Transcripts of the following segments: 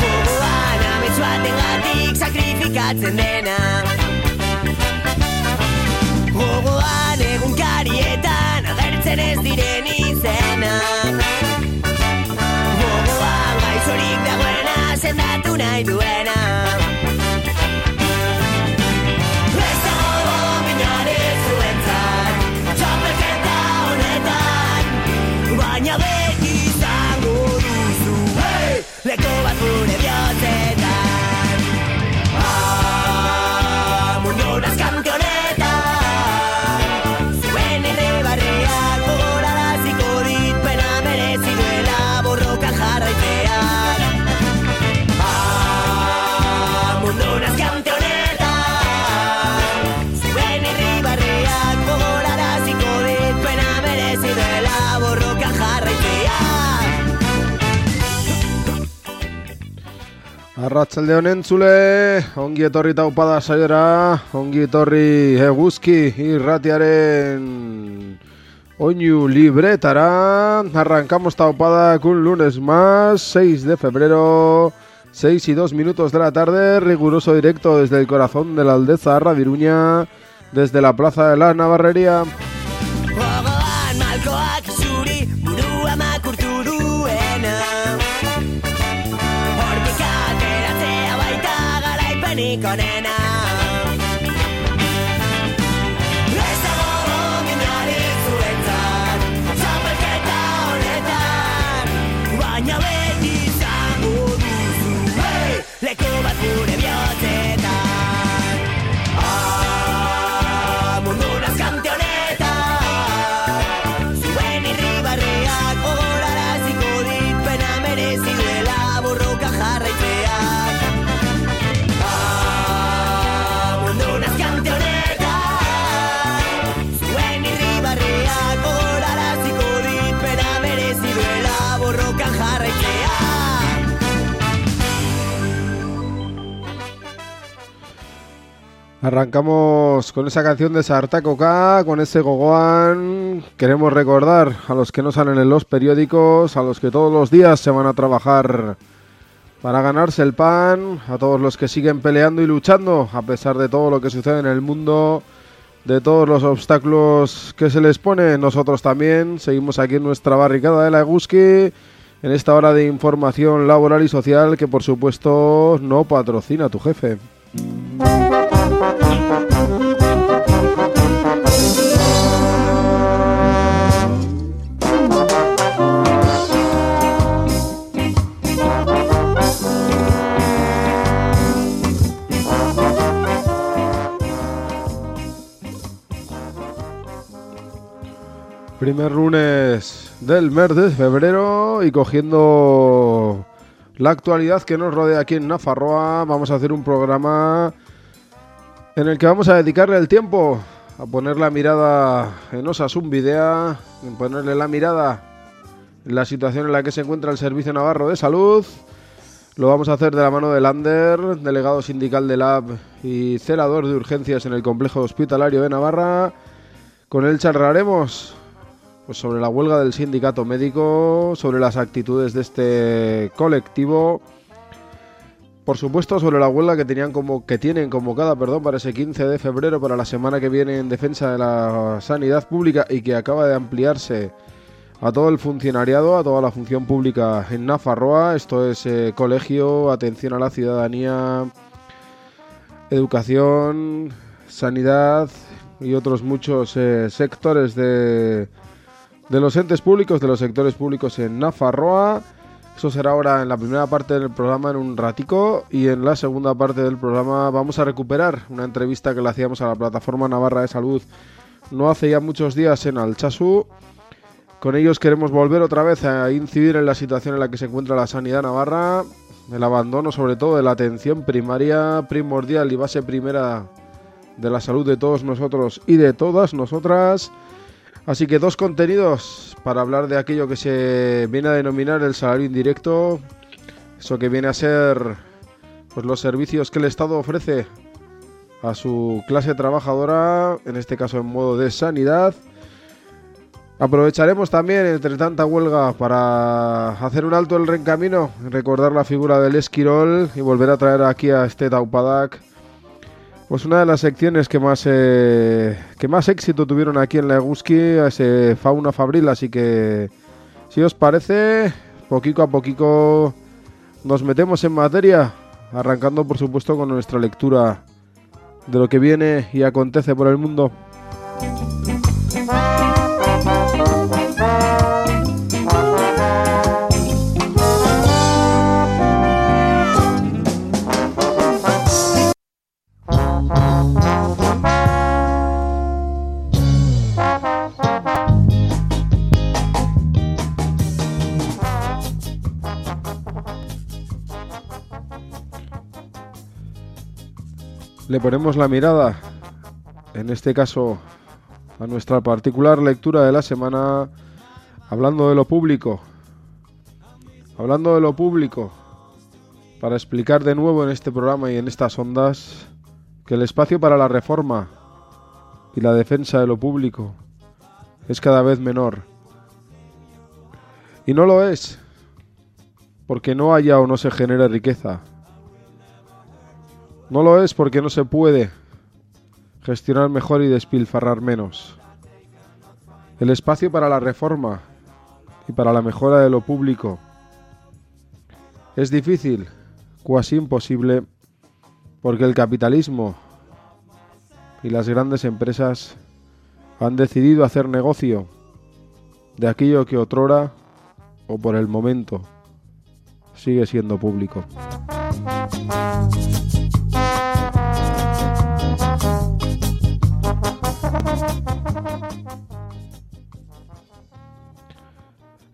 Gogoan amets batengatik sakrifikatzen dena. Gogoan egunkarietan agertzen ez diren izenak Gogoan gaixorik dagoena sendatu nahi duena Arratsaldeon entzule. Ongi etorri taupada saiora. Ongi etorri eguzki irratiaren oinu libretara. Arrancamos taupada un lunes más, 6 de febrero. 6 y 2 minutos de la tarde, riguroso directo desde el corazón de la aldeza Viruña, desde la plaza de la Navarrería. gonna Arrancamos con esa canción de Sartacoca, con ese gogoan. Queremos recordar a los que no salen en los periódicos, a los que todos los días se van a trabajar para ganarse el pan, a todos los que siguen peleando y luchando a pesar de todo lo que sucede en el mundo, de todos los obstáculos que se les pone. Nosotros también seguimos aquí en nuestra barricada de la Eguski, en esta hora de información laboral y social que por supuesto no patrocina tu jefe. Primer lunes del mes de febrero y cogiendo la actualidad que nos rodea aquí en Nafarroa, vamos a hacer un programa en el que vamos a dedicarle el tiempo a poner la mirada en Osasun Videa, en ponerle la mirada en la situación en la que se encuentra el Servicio Navarro de Salud. Lo vamos a hacer de la mano del Ander, delegado sindical del AB y celador de urgencias en el complejo hospitalario de Navarra. Con él charlaremos pues sobre la huelga del sindicato médico, sobre las actitudes de este colectivo, por supuesto sobre la huelga que tenían como que tienen convocada, perdón, para ese 15 de febrero para la semana que viene en defensa de la sanidad pública y que acaba de ampliarse a todo el funcionariado, a toda la función pública en Nafarroa. Esto es eh, colegio, atención a la ciudadanía, educación, sanidad y otros muchos eh, sectores de, de los entes públicos, de los sectores públicos en Nafarroa. Eso será ahora en la primera parte del programa en un ratico y en la segunda parte del programa vamos a recuperar una entrevista que le hacíamos a la plataforma Navarra de Salud no hace ya muchos días en Alchazú. Con ellos queremos volver otra vez a incidir en la situación en la que se encuentra la sanidad navarra, el abandono sobre todo de la atención primaria primordial y base primera de la salud de todos nosotros y de todas nosotras. Así que dos contenidos para hablar de aquello que se viene a denominar el salario indirecto, eso que viene a ser pues los servicios que el Estado ofrece a su clase trabajadora, en este caso en modo de sanidad. Aprovecharemos también, entre tanta huelga, para hacer un alto el rencamino, recordar la figura del Esquirol y volver a traer aquí a este Taupadak. Pues una de las secciones que más eh, que más éxito tuvieron aquí en la Eguski, ese Fauna Fabril, así que si os parece, poquito a poquito nos metemos en materia, arrancando por supuesto con nuestra lectura de lo que viene y acontece por el mundo. Le ponemos la mirada, en este caso a nuestra particular lectura de la semana, hablando de lo público. Hablando de lo público, para explicar de nuevo en este programa y en estas ondas que el espacio para la reforma y la defensa de lo público es cada vez menor. Y no lo es, porque no haya o no se genere riqueza no lo es porque no se puede gestionar mejor y despilfarrar menos. El espacio para la reforma y para la mejora de lo público es difícil, cuasi imposible, porque el capitalismo y las grandes empresas han decidido hacer negocio de aquello que otrora o por el momento sigue siendo público.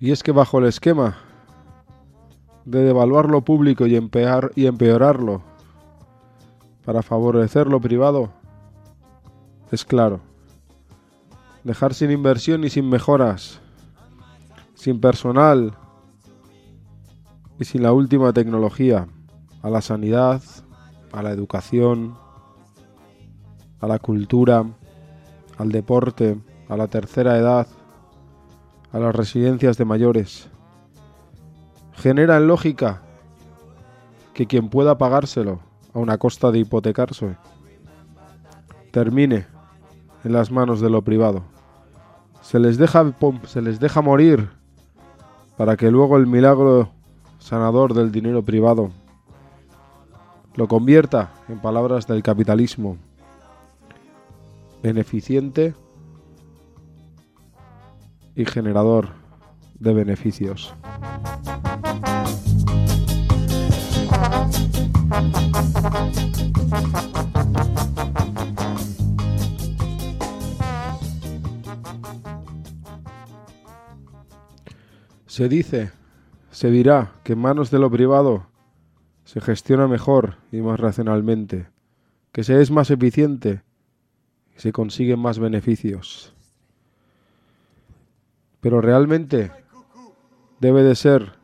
Y es que bajo el esquema de devaluar lo público y, y empeorarlo para favorecer lo privado, es claro, dejar sin inversión y sin mejoras, sin personal y sin la última tecnología, a la sanidad, a la educación, a la cultura, al deporte, a la tercera edad, a las residencias de mayores. Genera en lógica que quien pueda pagárselo a una costa de hipotecarse termine en las manos de lo privado. Se les deja, se les deja morir para que luego el milagro sanador del dinero privado lo convierta, en palabras del capitalismo, beneficiente y generador de beneficios. Se dice, se dirá que en manos de lo privado se gestiona mejor y más racionalmente, que se es más eficiente y se consiguen más beneficios. Pero realmente debe de ser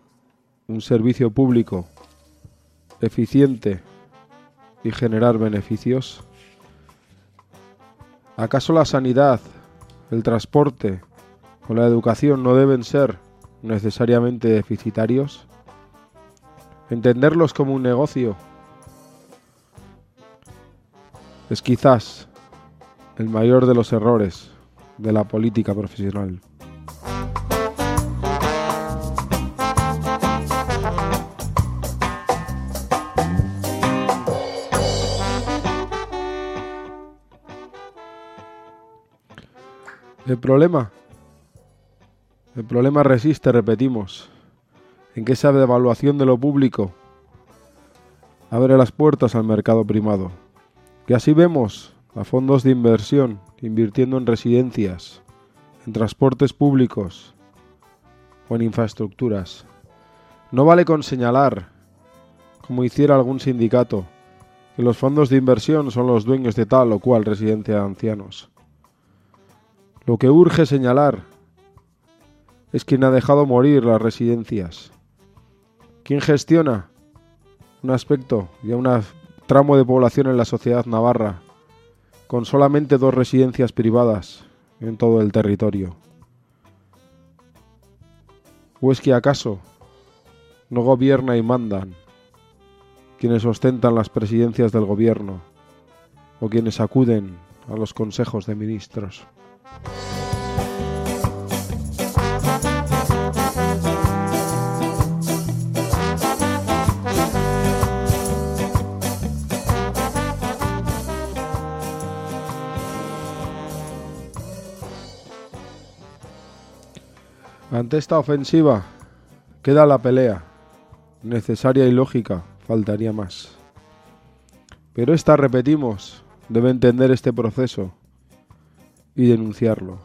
un servicio público eficiente y generar beneficios. ¿Acaso la sanidad, el transporte o la educación no deben ser necesariamente deficitarios? Entenderlos como un negocio es quizás el mayor de los errores de la política profesional. El problema, el problema resiste, repetimos, en que esa devaluación de lo público abre las puertas al mercado primado. Que así vemos a fondos de inversión invirtiendo en residencias, en transportes públicos o en infraestructuras. No vale con señalar como hiciera algún sindicato, que los fondos de inversión son los dueños de tal o cual residencia de ancianos. Lo que urge señalar es quien ha dejado morir las residencias. ¿Quién gestiona un aspecto y un tramo de población en la sociedad navarra con solamente dos residencias privadas en todo el territorio? ¿O es que acaso no gobierna y mandan quienes ostentan las presidencias del gobierno o quienes acuden a los consejos de ministros? Ante esta ofensiva queda la pelea, necesaria y lógica, faltaría más. Pero esta, repetimos, debe entender este proceso y denunciarlo.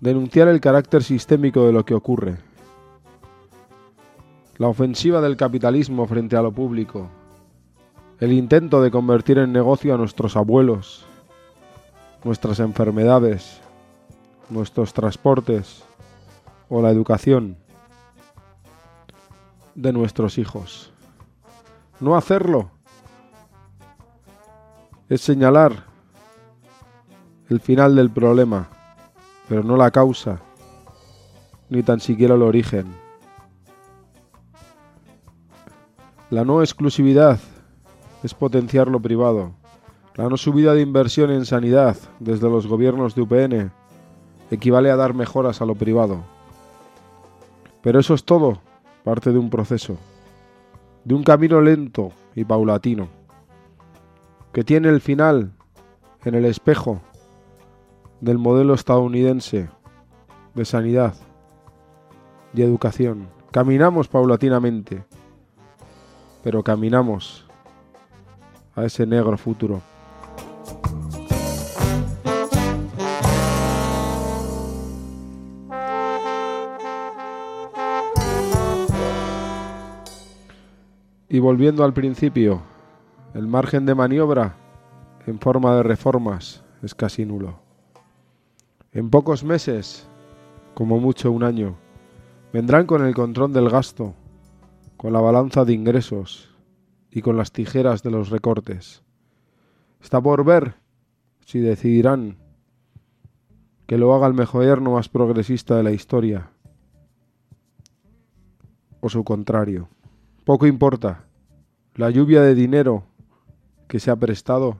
Denunciar el carácter sistémico de lo que ocurre. La ofensiva del capitalismo frente a lo público. El intento de convertir en negocio a nuestros abuelos, nuestras enfermedades, nuestros transportes o la educación de nuestros hijos. No hacerlo es señalar el final del problema, pero no la causa, ni tan siquiera el origen. La no exclusividad es potenciar lo privado. La no subida de inversión en sanidad desde los gobiernos de UPN equivale a dar mejoras a lo privado. Pero eso es todo parte de un proceso, de un camino lento y paulatino, que tiene el final en el espejo del modelo estadounidense de sanidad y educación. Caminamos paulatinamente, pero caminamos a ese negro futuro. Y volviendo al principio, el margen de maniobra en forma de reformas es casi nulo. En pocos meses, como mucho un año, vendrán con el control del gasto, con la balanza de ingresos y con las tijeras de los recortes. Está por ver si decidirán que lo haga el gobierno más progresista de la historia o su contrario. Poco importa la lluvia de dinero que se ha prestado,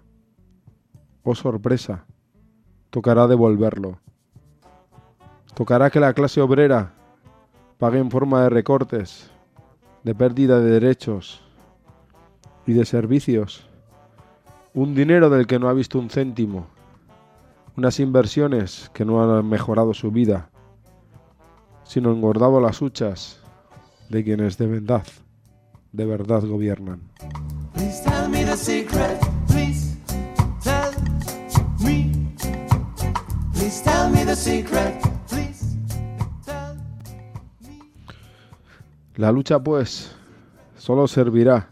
oh sorpresa, tocará devolverlo. Tocará que la clase obrera pague en forma de recortes, de pérdida de derechos y de servicios, un dinero del que no ha visto un céntimo, unas inversiones que no han mejorado su vida, sino engordado las huchas de quienes de verdad de verdad gobiernan. La lucha, pues, solo servirá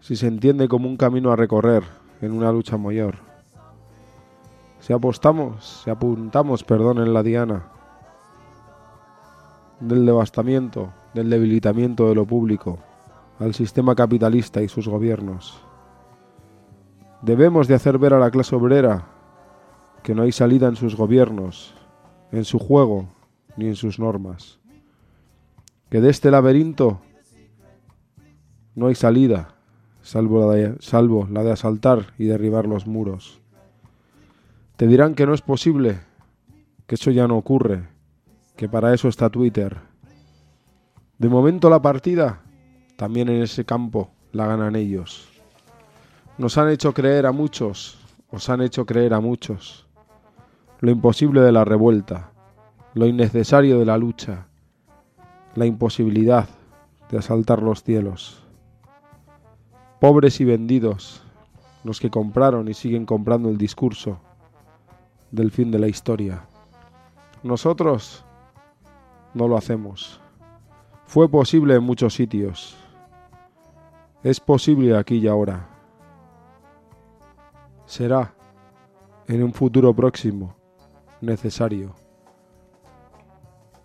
si se entiende como un camino a recorrer en una lucha mayor. Si apostamos, si apuntamos, perdón, en la diana del devastamiento, del debilitamiento de lo público, al sistema capitalista y sus gobiernos. Debemos de hacer ver a la clase obrera que no hay salida en sus gobiernos, en su juego, ni en sus normas. Que de este laberinto no hay salida, salvo la de, salvo la de asaltar y derribar los muros. Te dirán que no es posible, que eso ya no ocurre, que para eso está Twitter de momento la partida, también en ese campo, la ganan ellos. Nos han hecho creer a muchos, os han hecho creer a muchos, lo imposible de la revuelta, lo innecesario de la lucha, la imposibilidad de asaltar los cielos. Pobres y vendidos, los que compraron y siguen comprando el discurso del fin de la historia. Nosotros no lo hacemos Fue posible en muchos sitios. Es posible aquí y ahora. Será en un futuro próximo necesario.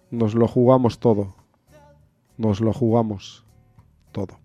Nos lo jugamos todo. Nos lo jugamos todo.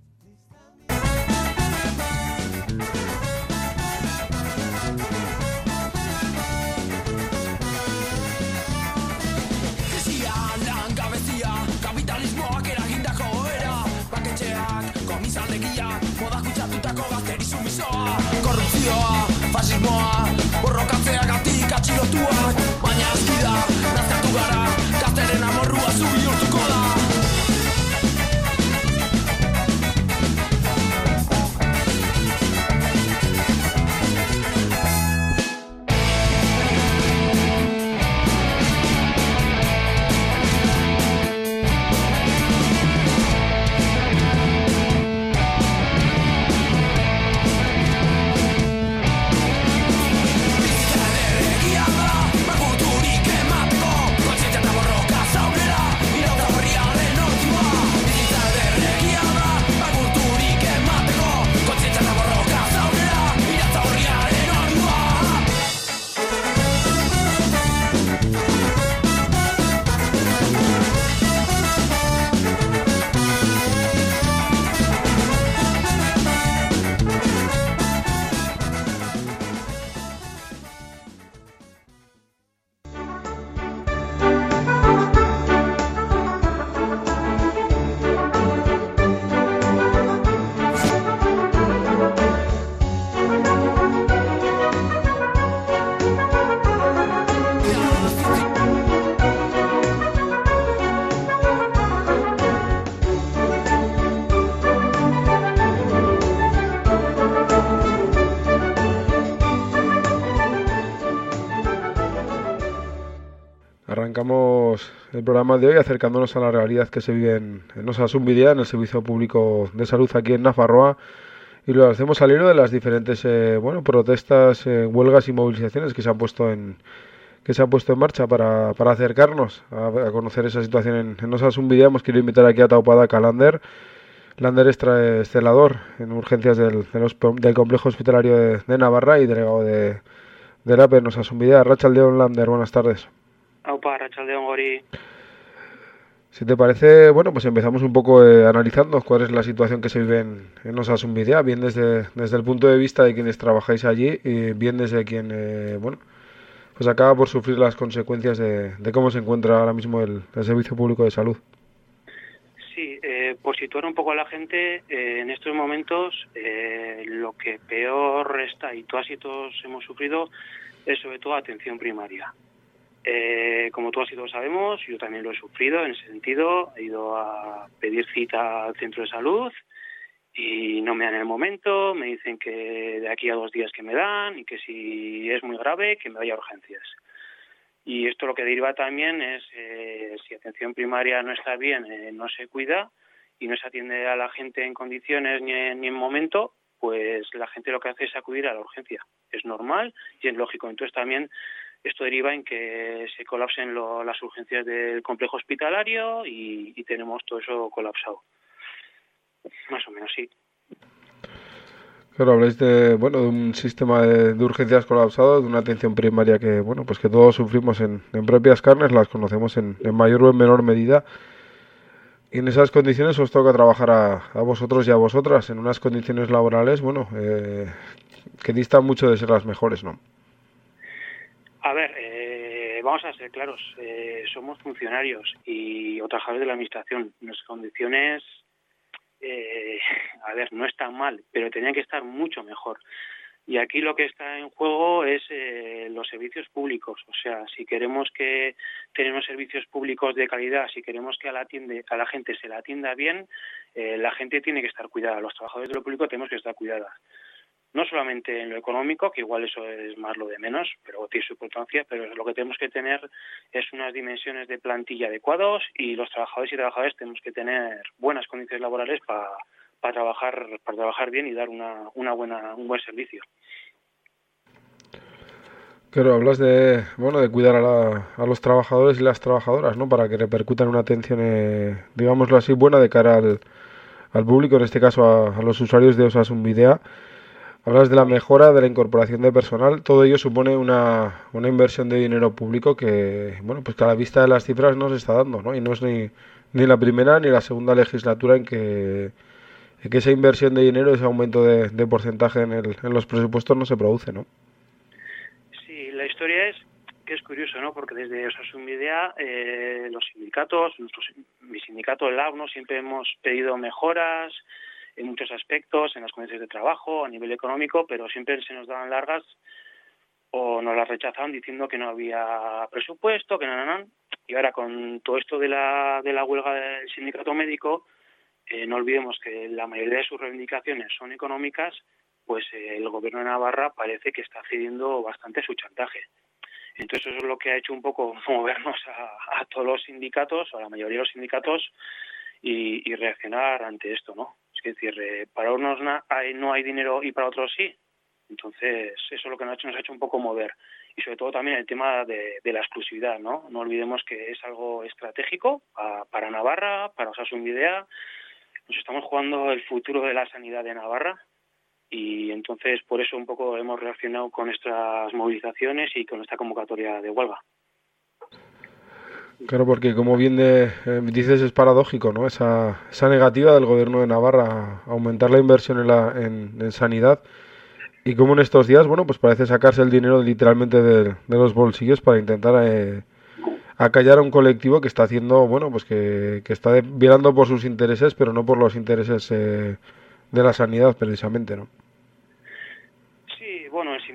El programa de hoy acercándonos a la realidad que se vive en, en en el Servicio Público de Salud aquí en Nafarroa, y lo hacemos al hilo de las diferentes eh, bueno, protestas, eh, huelgas y movilizaciones que se han puesto en que se han puesto en marcha para, para acercarnos a, conocer esa situación en, en. Hemos querido invitar aquí a Taupada Calander. Lander es en urgencias del, del complejo hospitalario de, de Navarra y delegado de, del APE en Osasunbidea. Rachaldeón Lander, buenas tardes. Aupa, Arratsaldeon gori. Si te parece, bueno, pues empezamos un poco eh, analizando cuál es la situación que se vive en, en Osasunbidea, bien desde, desde el punto de vista de quienes trabajáis allí y bien desde quien, eh, bueno, pues acaba por sufrir las consecuencias de, de cómo se encuentra ahora mismo el, el Servicio Público de Salud. Sí, eh, por situar un poco a la gente, eh, en estos momentos eh, lo que peor está y todas y todos hemos sufrido es sobre todo atención primaria. Eh, como todas y todos sabemos, yo también lo he sufrido en ese sentido. He ido a pedir cita al centro de salud y no me dan el momento. Me dicen que de aquí a dos días que me dan y que si es muy grave, que me vaya a urgencias. Y esto lo que deriva también es, eh, si atención primaria no está bien, eh, no se cuida y no se atiende a la gente en condiciones ni en, ni en momento, pues la gente lo que hace es acudir a la urgencia. Es normal y es lógico. Entonces también esto deriva en que se colapsen lo- las urgencias del complejo hospitalario y, tenemos todo eso colapsado. Más o menos, sí. Claro, habláis de, bueno, de un sistema de, urgencias colapsado, de una atención primaria que, bueno, pues que todos sufrimos en, propias carnes, las conocemos en, en mayor o en menor medida. Y en esas condiciones os toca trabajar a, a vosotros y a vosotras, en unas condiciones laborales, bueno, eh, que distan mucho de ser las mejores, ¿no? A ver, eh, vamos a ser claros. eh, somos funcionarios y o trabajadores de la administración. Nuestras condiciones, eh, a ver, no están mal, pero tenían que estar mucho mejor. Y aquí lo que está en juego es eh, los servicios públicos. O sea, si queremos que tenemos servicios públicos de calidad, si queremos que a la, atiende, a la gente se la atienda bien, eh, la gente tiene que estar cuidada. Los trabajadores de lo público tenemos que estar cuidadas no solamente en lo económico, que igual eso es más lo de menos, pero tiene su importancia, pero lo que tenemos que tener es unas dimensiones de plantilla adecuados y los trabajadores y trabajadoras tenemos que tener buenas condiciones laborales para para trabajar para trabajar bien y dar una, una buena un buen servicio. Claro, hablas de, bueno, de cuidar a, la- a los trabajadores y las trabajadoras, ¿no? Para que repercutan una atención, eh, digámoslo así, buena de cara al, al público, en este caso a, a los usuarios de Osasun Videa. Hablas de la mejora de la incorporación de personal. Todo ello supone una, una inversión de dinero público que, bueno, pues que a la vista de las cifras no se está dando, ¿no? Y no es ni, ni la primera ni la segunda legislatura en que, en que esa inversión de dinero, ese aumento de, porcentaje en, el- en los presupuestos no se produce, ¿no? Sí, la historia es que es curioso, ¿no? Porque desde Osasun Videa, eh, los sindicatos, nuestros, mi sindicato, el LAB, ¿no? Siempre hemos pedido mejoras en muchos aspectos, en las condiciones de trabajo, a nivel económico, pero siempre se nos daban largas o nos las rechazaban diciendo que no había presupuesto, que no. Y ahora con todo esto de la, de la huelga del sindicato médico, eh, no olvidemos que la mayoría de sus reivindicaciones son económicas, pues eh, el gobierno de Navarra parece que está cediendo bastante su chantaje. Entonces eso es lo que ha hecho un poco movernos a, a todos los sindicatos, o a la mayoría de los sindicatos, y, y reaccionar ante esto, ¿no? Es decir, para unos hay- no hay dinero y para otros sí. Entonces eso es lo que nos ha hecho, nos ha hecho un poco mover. Y sobre todo también el tema de, la exclusividad, ¿no? No olvidemos que es algo estratégico pa- para Navarra, para Osasun Videa. Nos estamos jugando el futuro de la sanidad de Navarra y entonces por eso un poco hemos reaccionado con nuestras movilizaciones y con esta convocatoria de huelga. Claro, porque como bien de- eh, dices es paradójico, ¿no? Esa, esa negativa del gobierno de Navarra a aumentar la inversión en, la, en, sanidad y como en estos días, bueno, pues parece sacarse el dinero literalmente de, los bolsillos para intentar eh, acallar a un colectivo que está haciendo, bueno, pues que, que está de- velando por sus intereses, pero no por los intereses eh, de la sanidad precisamente, ¿no?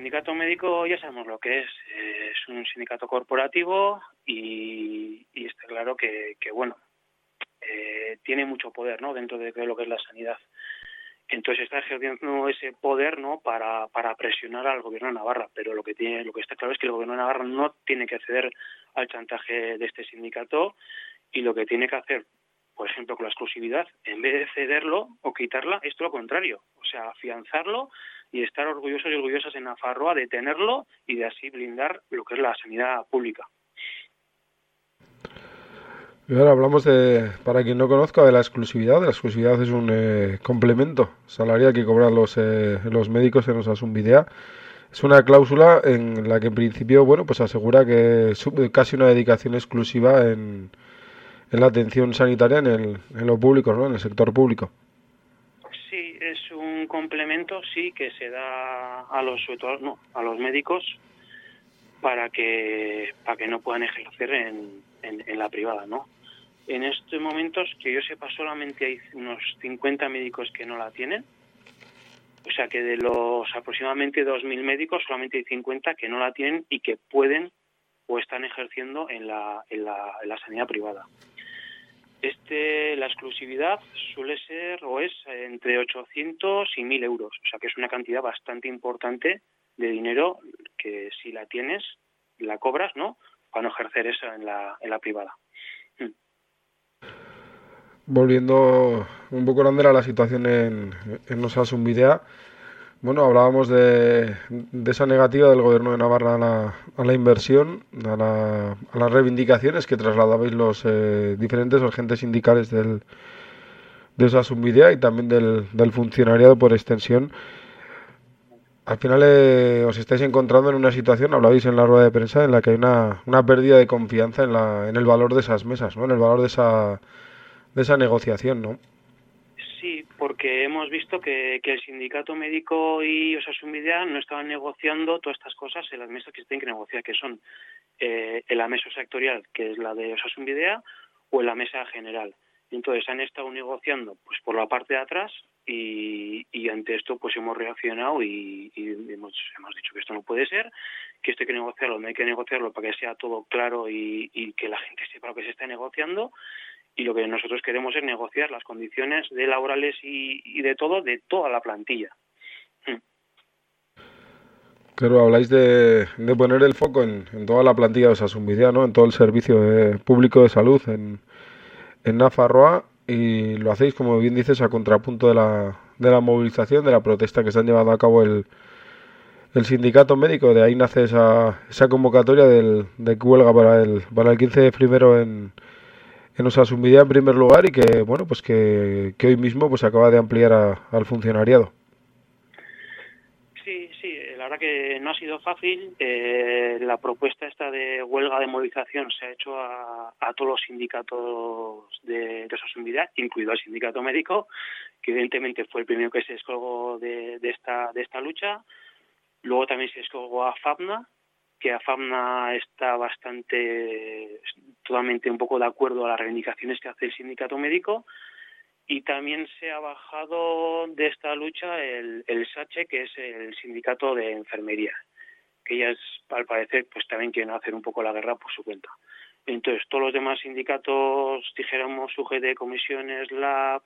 Sindicato médico ya sabemos lo que es. Eh, es un sindicato corporativo y, y está claro que, que bueno, eh, tiene mucho poder, ¿no? Dentro de lo que es la sanidad. Entonces está ejerciendo ese poder, ¿no? Para, para presionar al gobierno de Navarra. Pero lo que tiene, lo que está claro es que el gobierno de Navarra no tiene que ceder al chantaje de este sindicato y lo que tiene que hacer, por ejemplo, con la exclusividad, en vez de cederlo o quitarla, es todo lo contrario. O sea, afianzarlo y estar orgullosos y orgullosas en Nafarroa de tenerlo y de así blindar lo que es la sanidad pública. Y ahora hablamos de, para quien no conozca, de la exclusividad. La exclusividad es un eh, complemento salarial que cobran los, eh, los médicos en Osasun Videa. Es una cláusula en la que en principio, bueno, pues asegura que es casi una dedicación exclusiva en, en la atención sanitaria en, el, en lo público, ¿no? En el sector público. Sí, es un complemento, sí, que se da a los, a los médicos para que, para que no puedan ejercer en la privada, ¿no? En estos momentos, que yo sepa, solamente hay unos 50 médicos que no la tienen. O sea que de los aproximadamente 2.000 médicos, solamente hay 50 que no la tienen y que pueden o están ejerciendo en la, en la, en la sanidad privada. Este, la exclusividad suele ser o es entre 800 y 1000 euros, o sea que es una cantidad bastante importante de dinero que si la tienes, la cobras, ¿no? Para no ejercer esa en la, en la privada. Volviendo un poco a la situación en, en Osasun bueno, hablábamos de, de esa negativa del gobierno de Navarra a la, a la inversión, a, la- las reivindicaciones que trasladabais los eh, diferentes agentes sindicales del, de Osasun Videa y también del, del funcionariado por extensión. Al final eh, os estáis encontrando en una situación, hablabais en la rueda de prensa, en la que hay una, una pérdida de confianza en, la, en el valor de esas mesas, ¿no? En el valor de esa, de esa negociación, ¿no? Porque hemos visto que, que el sindicato médico y Osasun Videa no estaban negociando todas estas cosas en las mesas que se tienen que negociar, que son eh, en la mesa sectorial, que es la de Osasun Videa, o en la mesa general. Entonces han estado negociando pues por la parte de atrás y, y ante esto pues hemos reaccionado y, y hemos, hemos dicho que esto no puede ser, que esto hay que negociarlo, no hay que negociarlo para que sea todo claro y, y que la gente sepa lo que se está negociando y lo que nosotros queremos es negociar las condiciones de laborales y, de todo de toda la plantilla. Claro, habláis de, de poner el foco en, toda la plantilla de Osasun Videa, ¿no? En todo el servicio de- público de salud en, en Nafarroa y lo hacéis, como bien dices, a contrapunto de la, de la movilización, de la protesta que se han llevado a cabo el, el sindicato médico, de ahí nace esa, esa convocatoria del, de huelga para el, para el 15 de primero en, en Osasumidea en primer lugar y que, bueno, pues que, que hoy mismo pues acaba de ampliar a- al funcionariado. Sí, sí, la verdad que no ha sido fácil. Eh, la propuesta esta de huelga de movilización se ha hecho a, a todos los sindicatos de, de incluido el sindicato médico, que evidentemente fue el primero que se descolgó de, de esta, de esta lucha. Luego también se descolgó a FABNA, que a FABNA está bastante, totalmente un poco de acuerdo a las reivindicaciones que hace el sindicato médico y también se ha bajado de esta lucha el, el SACHE, que es el sindicato de enfermería, que ellas, al parecer, pues también quieren hacer un poco la guerra por su cuenta. Entonces, todos los demás sindicatos, dijéramos, UGT, comisiones, LAB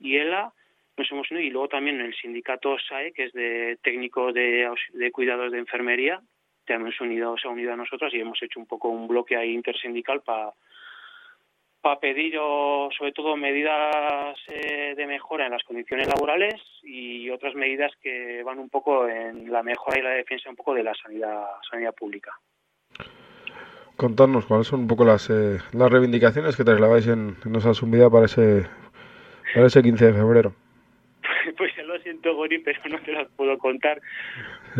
y ELA, nos hemos unido, y luego también el sindicato SAE, que es de técnico de, aus- de cuidados de enfermería, también se unido, se ha unido a nosotros y hemos hecho un poco un bloque ahí intersindical para para pedir o, sobre todo medidas eh, de mejora en las condiciones laborales y otras medidas que van un poco en la mejora y la defensa un poco de la sanidad sanidad pública. Contarnos cuáles son un poco las, eh, las reivindicaciones que trasladáis en, en Osasumidea para ese, para ese 15 de febrero. Pues siento, Gori, pero no te las puedo contar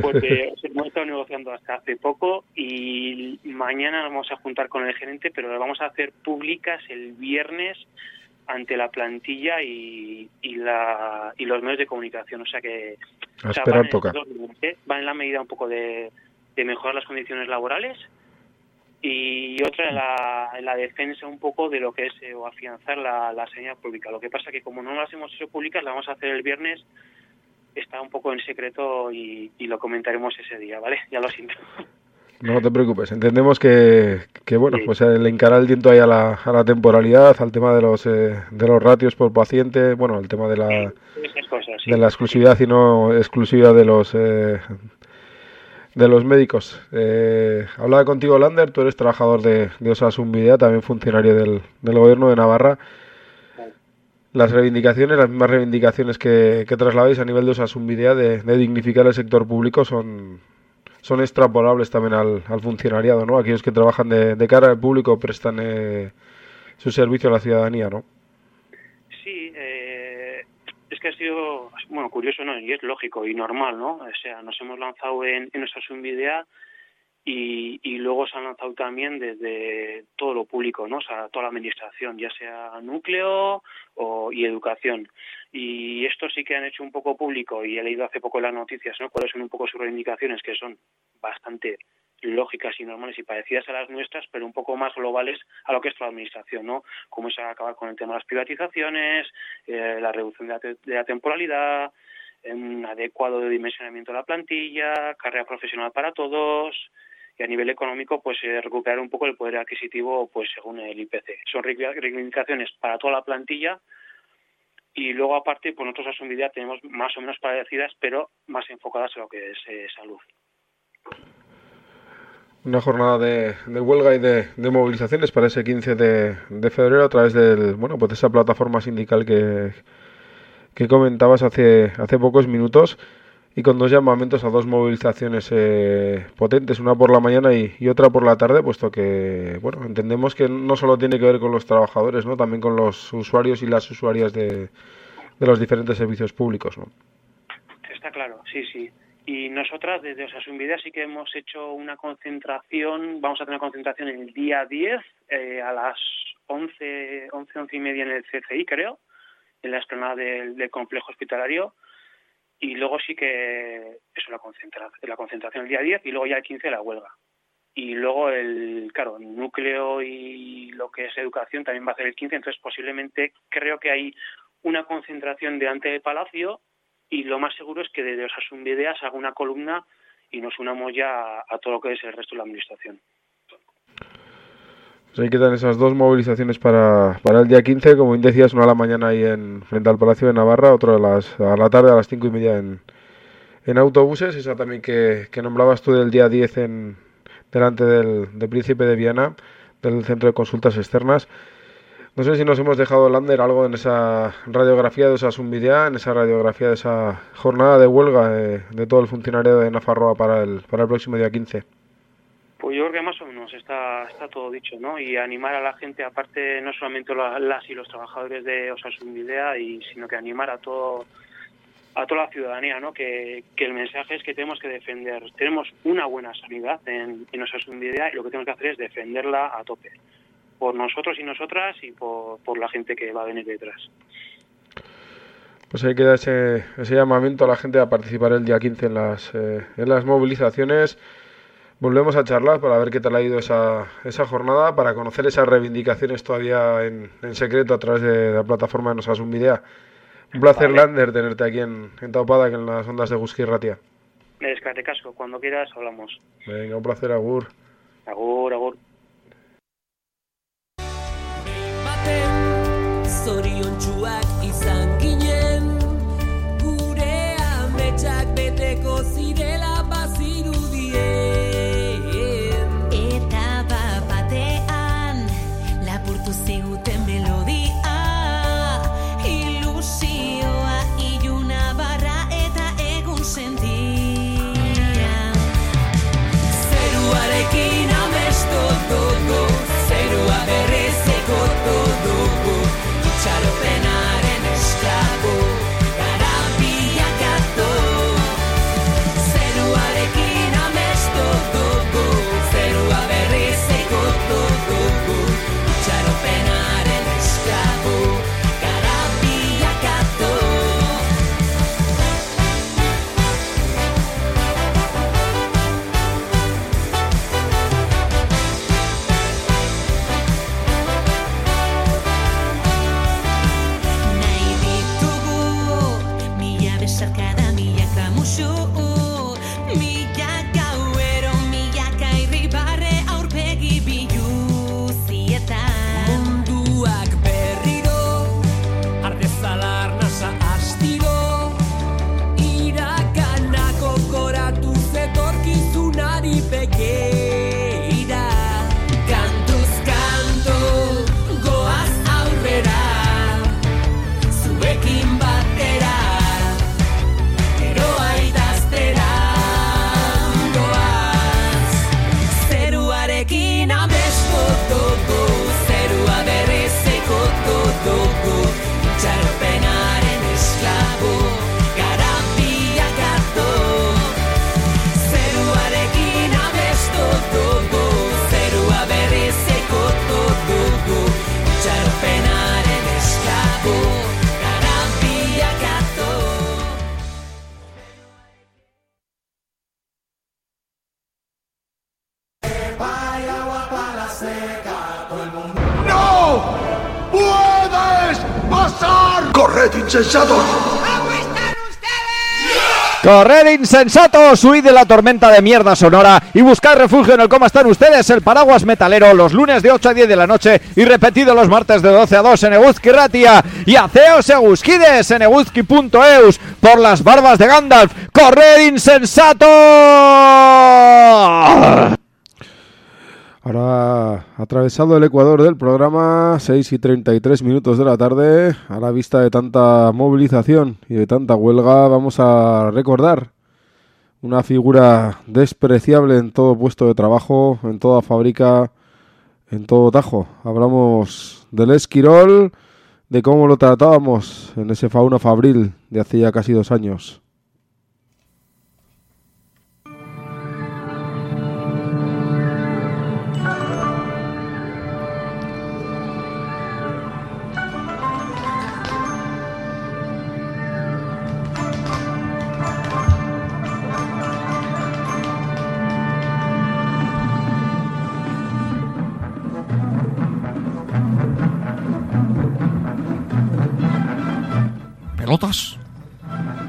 porque hemos estado negociando hasta hace poco y mañana nos vamos a juntar con el gerente, pero las vamos a hacer públicas el viernes ante la plantilla y, y, la, y los medios de comunicación. O sea que A o sea, esperar van, toca. en dos ¿eh? van en la medida un poco de, de mejorar las condiciones laborales y otra en la, en la defensa un poco de lo que es eh, o afianzar la, la sanidad pública. Lo que pasa que como no las hemos hecho públicas, la vamos a hacer el viernes, está un poco en secreto y, y lo comentaremos ese día, ¿vale? Ya lo siento. No te preocupes, entendemos que, que bueno, Sí. pues le encara el tiento ahí a la, a la temporalidad, al tema de los eh, de los ratios por paciente, bueno, el tema de la, Esas cosas, sí. de la exclusividad y no exclusividad de los eh, de los médicos. Eh, hablaba contigo Lander, tú eres trabajador de, de Osasun Videa, también funcionario del, del gobierno de Navarra. Las reivindicaciones, las mismas reivindicaciones que, que trasladáis a nivel de Osasun de, de dignificar el sector público son, son extrapolables también al, al funcionariado, ¿no? Aquellos que trabajan de, de cara al público prestan eh, su servicio a la ciudadanía, ¿no? Que ha sido, bueno, curioso, ¿no? Y es lógico y normal, ¿no? O sea, nos hemos lanzado en, en nuestra Sunvidea y, y luego se han lanzado también desde todo lo público, ¿no? O sea, toda la administración, ya sea núcleo o, y educación. Y esto sí que han hecho un poco público y he leído hace poco las noticias, ¿no? Cuáles son un poco sus reivindicaciones, que son bastante lógicas y normales y parecidas a las nuestras, pero un poco más globales a lo que es la administración, ¿no? Como es acabar con el tema de las privatizaciones, eh, la reducción de la, te- de la temporalidad, un adecuado dimensionamiento de la plantilla, carrera profesional para todos y a nivel económico pues eh, recuperar un poco el poder adquisitivo pues según el IPC. Son reivindica- reivindicaciones para toda la plantilla y luego aparte pues nosotros a Sunvidea tenemos más o menos parecidas pero más enfocadas en lo que es eh, salud. Una jornada de, de huelga y de, de movilizaciones para ese 15 de, de febrero a través del, bueno, pues de esa plataforma sindical que, que comentabas hace, hace pocos minutos y con dos llamamientos a dos movilizaciones eh, potentes, una por la mañana y, y otra por la tarde, puesto que, bueno, entendemos que no solo tiene que ver con los trabajadores, ¿no? También con los usuarios y las usuarias de, de los diferentes servicios públicos, ¿no? Está claro, sí, sí. Y nosotras desde Osasun Vida sí que hemos hecho una concentración, vamos a tener concentración el día 10 eh, a las 11, 11, 11 y media en el CCI, creo, en la explanada del, complejo hospitalario. Y luego sí que es una concentra, la concentración el día 10 y luego ya el 15 la huelga. Y luego el, claro, núcleo y lo que es educación también va a ser el 15, entonces posiblemente creo que hay una concentración delante del Palacio y lo más seguro es que desde Osasun Videas haga una columna y nos unamos ya a, todo lo que es el resto de la administración. Pues ahí quedan esas dos movilizaciones para, para el día 15, como bien decías, una a la mañana ahí en, frente al Palacio de Navarra, otra a, las, a la tarde a las cinco y media en, en autobuses, esa también que, que nombrabas tú del día 10 en, delante del, del Príncipe de Viana, del Centro de Consultas Externas. No sé si nos hemos dejado, Lander, algo en esa radiografía de Osasunvidea, en esa radiografía de esa jornada de huelga de, todo el funcionario de Nafarroa para el, para el próximo día 15. Pues yo creo que más o menos está, está todo dicho, ¿no? Y animar a la gente, aparte, no solamente la- las y los trabajadores de Osasun Videa, y, sino que animar a todo a toda la ciudadanía, ¿no? Que, que el mensaje es que tenemos que defender, tenemos una buena sanidad en, en Osasun Videa y lo que tenemos que hacer es defenderla a tope, por nosotros y nosotras y por, por la gente que va a venir detrás. Pues ahí queda ese, ese llamamiento a la gente a participar el día 15 en las, eh, en las movilizaciones. Volvemos a charlar para ver qué tal ha ido esa, esa jornada, para conocer esas reivindicaciones todavía en, en secreto a través de la plataforma de Nosasun Videa. Un placer, Vale. Lander, tenerte aquí en, en Taupada, que en las ondas de Gusky Ratia. Descarte casco, cuando quieras hablamos. Venga, un placer, Agur. Agur, agur. zen sortzi insensatos! Corred insensatos, huid de la tormenta de mierda sonora y buscad refugio en el cómo están ustedes, el paraguas metalero, los lunes de 8 a 10 de la noche y repetido los martes de 12 a 2 en Eguzki Ratia y haceos eguzquides en eguzki.eus por las barbas de Gandalf. Corred insensatos. Ahora, atravesado el Ecuador del programa, 6 y 33 minutos de la tarde, a la vista de tanta movilización y de tanta huelga, vamos a recordar una figura despreciable en todo puesto de trabajo, en toda fábrica, en todo tajo. Hablamos del Esquirol, de cómo lo tratábamos en ese fauna fabril de hace ya casi dos años.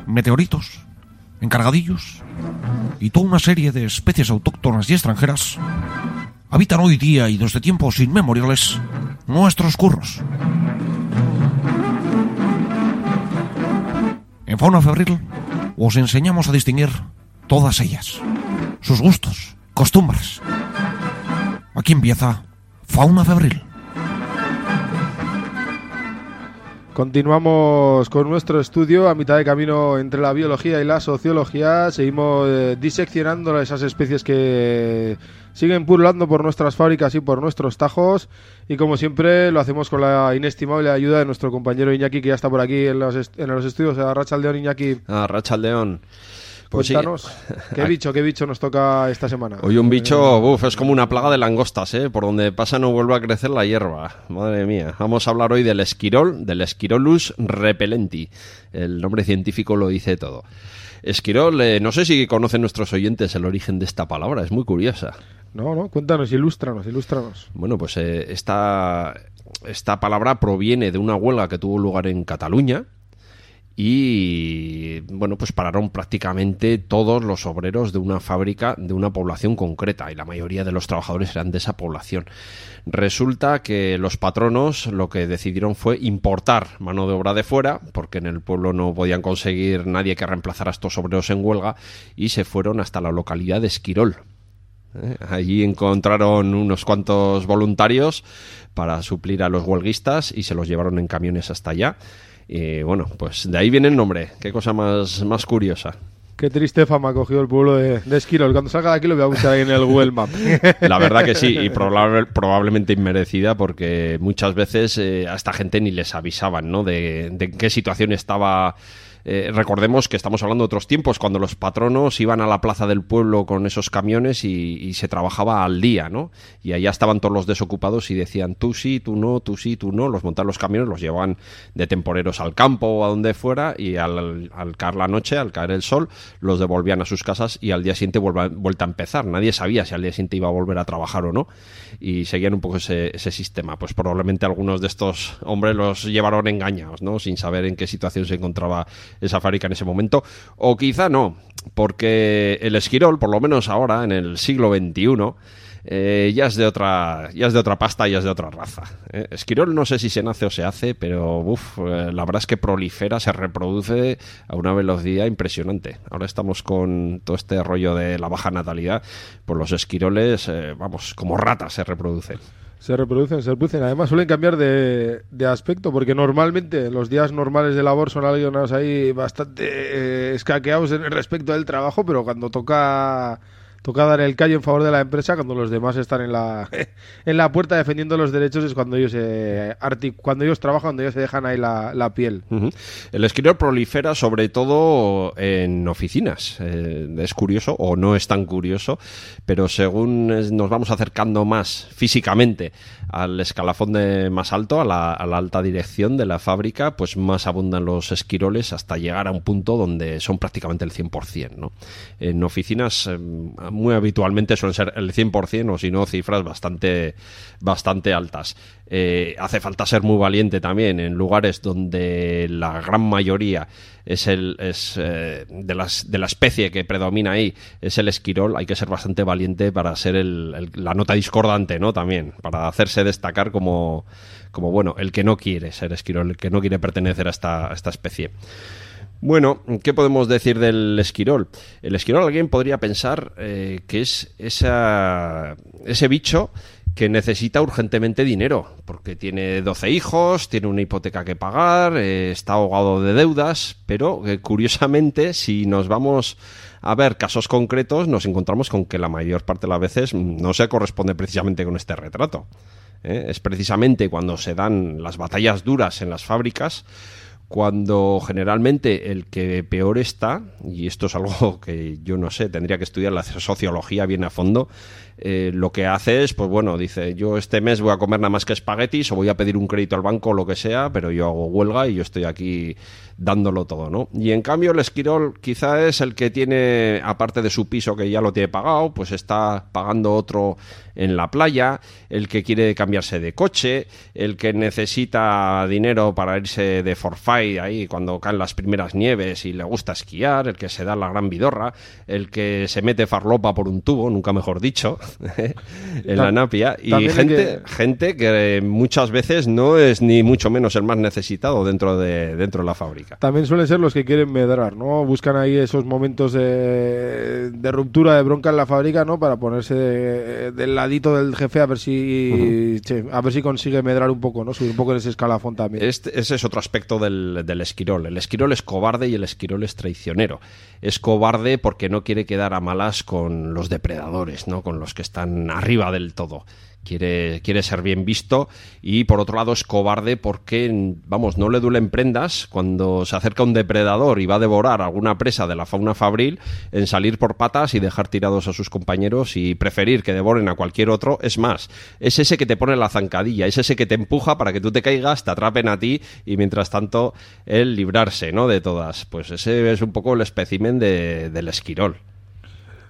Meteoritos, encargadillos y toda una serie de especies autóctonas y extranjeras habitan hoy día y desde tiempos inmemoriales nuestros curros. En Fauna Febril os enseñamos a distinguir todas ellas, sus gustos, costumbres. Aquí empieza Fauna Febril. Continuamos con nuestro estudio a mitad de camino entre la biología y la sociología. Seguimos eh, diseccionando esas especies que siguen pululando por nuestras fábricas y por nuestros tajos. Y como siempre, lo hacemos con la inestimable ayuda de nuestro compañero Iñaki, que ya está por aquí en los, en los estudios de Rachaldeón. Iñaki, Ah, Rachaldeón. Pues sí. cuéntanos, ¿qué bicho, qué bicho nos toca esta semana? Hoy un bicho, uf, es como una plaga de langostas, ¿eh? Por donde pasa no vuelve a crecer la hierba. Madre mía. Vamos a hablar hoy del esquirol, del Esquirolus repelenti. El nombre científico lo dice todo. Esquirol, eh, no sé si conocen nuestros oyentes el origen de esta palabra, es muy curiosa. No, no, cuéntanos, ilústranos, ilústranos. Bueno, pues eh, esta, esta palabra proviene de una huelga que tuvo lugar en Cataluña y, bueno, pues pararon prácticamente todos los obreros de una fábrica de una población concreta y la mayoría de los trabajadores eran de esa población. Resulta que los patronos lo que decidieron fue importar mano de obra de fuera, porque en el pueblo no podían conseguir nadie que reemplazara a estos obreros en huelga, y se fueron hasta la localidad de Esquirol, ¿eh? Allí encontraron unos cuantos voluntarios para suplir a los huelguistas y se los llevaron en camiones hasta allá. Y bueno, pues de ahí viene el nombre. Qué cosa más, más curiosa. Qué triste fama ha cogido el pueblo de, de Esquirol. Cuando salga de aquí lo voy a buscar ahí en el Google Map. La verdad que sí, y probable- probablemente inmerecida porque muchas veces eh, a esta gente ni les avisaban ¿no? de, de en qué situación estaba. Eh, recordemos que estamos hablando de otros tiempos, cuando los patronos iban a la plaza del pueblo con esos camiones y, se trabajaba al día, ¿no? Y allá estaban todos los desocupados y decían tú sí, tú no, tú sí, tú no. Los montaban los camiones, los llevaban de temporeros al campo o a donde fuera y al, al caer la noche, al caer el sol, los devolvían a sus casas y al día siguiente vuelta a empezar. Nadie sabía si al día siguiente iba a volver a trabajar o no y seguían un poco ese, ese sistema. Pues probablemente algunos de estos hombres los llevaron engañados, ¿no? Sin saber en qué situación se encontraba esa fábrica en ese momento. O quizá no, porque el esquirol, por lo menos ahora, en el siglo XXI, eh, ya es de otra ya es de otra pasta ya es de otra raza eh, esquirol no sé si se nace o se hace pero eh, la verdad es que prolifera se reproduce a una velocidad impresionante ahora estamos con todo este rollo de la baja natalidad pues los esquiroles vamos como ratas se reproducen Se reproducen, se reproducen. Además suelen cambiar de, de aspecto porque normalmente los días normales de labor son algunos ahí bastante eh, escaqueados en respecto del trabajo, pero cuando toca toca dar el callo en favor de la empresa, cuando los demás están en la en la puerta defendiendo los derechos es cuando ellos eh, cuando ellos trabajan, cuando ellos se dejan ahí la, la piel. El esquirol prolifera sobre todo en oficinas. Eh, es curioso o no es tan curioso, pero según nos vamos acercando más físicamente al escalafón de más alto, a la, alta dirección de la fábrica, pues más abundan los esquiroles hasta llegar a un punto donde son prácticamente el 100%. ¿no? En oficinas eh, muy habitualmente suelen ser el 100% o si no cifras bastante, bastante altas. Eh, hace falta ser muy valiente también en lugares donde la gran mayoría es el es eh, de las de la especie que predomina ahí es el esquirol. Hay que ser bastante valiente para ser el- la nota discordante no también para hacerse destacar como como bueno el que no quiere ser esquirol el que no quiere pertenecer a esta, esta especie. Bueno, ¿qué podemos decir del esquirol? El esquirol alguien podría pensar eh, que es esa, ese bicho que necesita urgentemente dinero, porque tiene 12 hijos, tiene una hipoteca que pagar, eh, está ahogado de deudas, pero eh, curiosamente si nos vamos a ver casos concretos nos encontramos con que la mayor parte de las veces no se corresponde precisamente con este retrato. ¿eh? Es precisamente cuando se dan las batallas duras en las fábricas cuando generalmente el que peor está, y esto es algo que yo no sé, tendría que estudiar la sociología bien a fondo, eh, lo que hace es, pues bueno, dice, yo este mes voy a comer nada más que espaguetis o voy a pedir un crédito al banco o lo que sea, pero yo hago huelga y yo estoy aquí dándolo todo, ¿no? Y en cambio el esquirol quizá es el que tiene, aparte de su piso que ya lo tiene pagado, pues está pagando otro en la playa, el que quiere cambiarse de coche, el que necesita dinero para irse de forfait ahí cuando caen las primeras nieves y le gusta esquiar, el que se da la gran vidorra, el que se mete farlopa por un tubo, nunca mejor dicho, en la napia. Y también gente, que- gente que muchas veces no es ni mucho menos el más necesitado dentro de, dentro de la fábrica. También suelen ser los que quieren medrar, ¿no? Buscan ahí esos momentos de, de ruptura, de bronca en la fábrica, ¿no? Para ponerse de- del ladito del jefe a ver si che, a ver si consigue medrar un poco, ¿no? Subir un poco en ese escalafón también. Este- ese es otro aspecto del, del esquirol. El esquirol es cobarde y el esquirol es traicionero. Es cobarde porque no quiere quedar a malas con los depredadores, ¿no? Con los que están arriba del todo. Quiere, quiere ser bien visto y por otro lado es cobarde porque, vamos, no le duelen prendas cuando se acerca un depredador y va a devorar alguna presa de la fauna fabril en salir por patas y dejar tirados a sus compañeros y preferir que devoren a cualquier otro. Es más, es ese que te pone la zancadilla, es ese que te empuja para que tú te caigas, te atrapen a ti y mientras tanto el librarse, ¿no? De todas. Pues ese es un poco el espécimen de- del esquirol.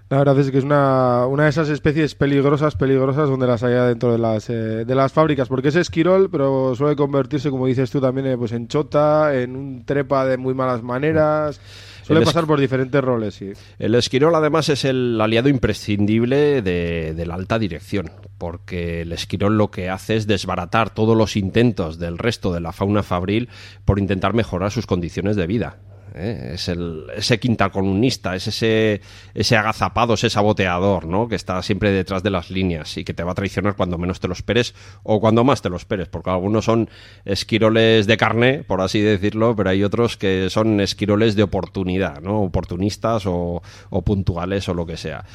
La verdad es que es una, una de esas especies peligrosas, peligrosas donde las hay dentro de las, eh, de las fábricas, porque es esquirol, pero suele convertirse, como dices tú también, eh, pues en chota, en un trepa de muy malas maneras. Suele pasar por diferentes roles, sí. El esquirol además es el aliado imprescindible de, de la alta dirección, porque el esquirol lo que hace es desbaratar todos los intentos del resto de la fauna fabril por intentar mejorar sus condiciones de vida. ¿Eh? Es el, ese quintacolumnista, es ese, ese agazapado, ese saboteador, ¿no? Que está siempre detrás de las líneas y que te va a traicionar cuando menos te lo esperes o cuando más te lo esperes, porque algunos son esquiroles de carne, por así decirlo, pero hay otros que son esquiroles de oportunidad, ¿no? Oportunistas o, o puntuales o lo que sea.